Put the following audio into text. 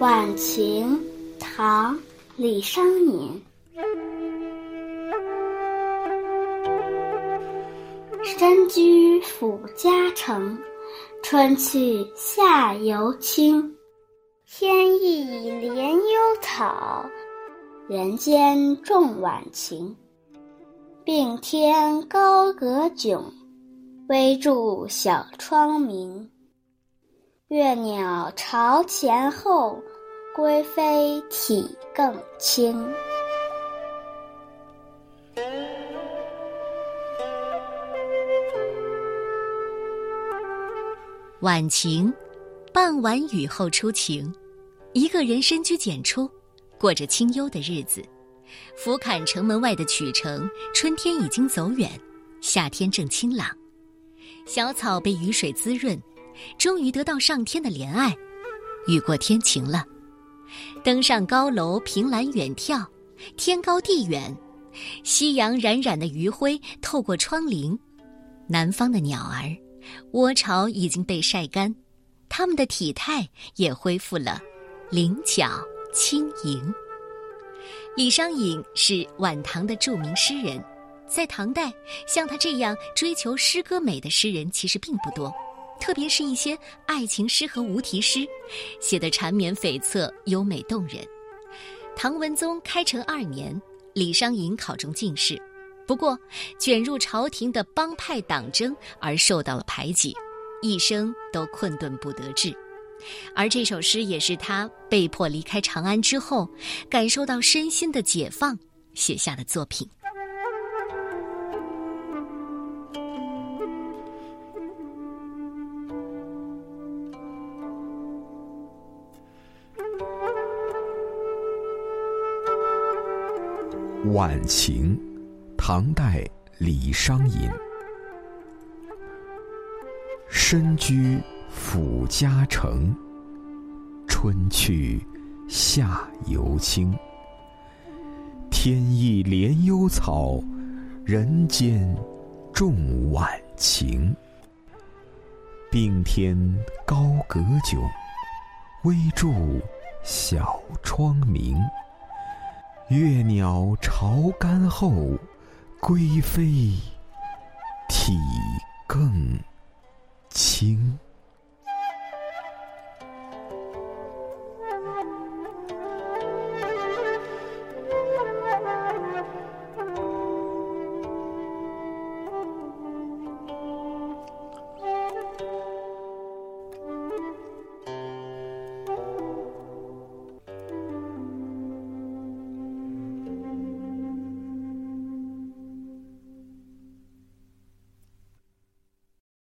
晚晴，唐·李商隐。身居府家城，春去夏犹青。天意怜幽草，人间重晚晴。并天高阁迥，微柱小窗明。月鸟巢前后，归飞体更轻。晚晴，傍晚雨后初晴，一个人深居简出，过着清幽的日子。俯瞰城门外的曲城，春天已经走远，夏天正清朗，小草被雨水滋润，终于得到上天的怜爱，雨过天晴了。登上高楼，凭栏远眺，天高地远，夕阳冉冉的余晖透过窗棂，南方的鸟儿，窝巢已经被晒干，它们的体态也恢复了灵巧轻盈。李商隐是晚唐的著名诗人，在唐代，像他这样追求诗歌美的诗人其实并不多，特别是一些爱情诗和无题诗，写得缠绵悱恻、优美动人。唐文宗开成二年，李商隐考中进士，不过卷入朝廷的帮派党争而受到了排挤，一生都困顿不得志。而这首诗也是他被迫离开长安之后，感受到身心的解放写下的作品。晚晴，唐代李商隐。身居。府家城，春去夏犹青。天意怜幽草，人间重晚晴。并天高阁迥，微柱小窗明。月鸟巢干后，归飞体更轻。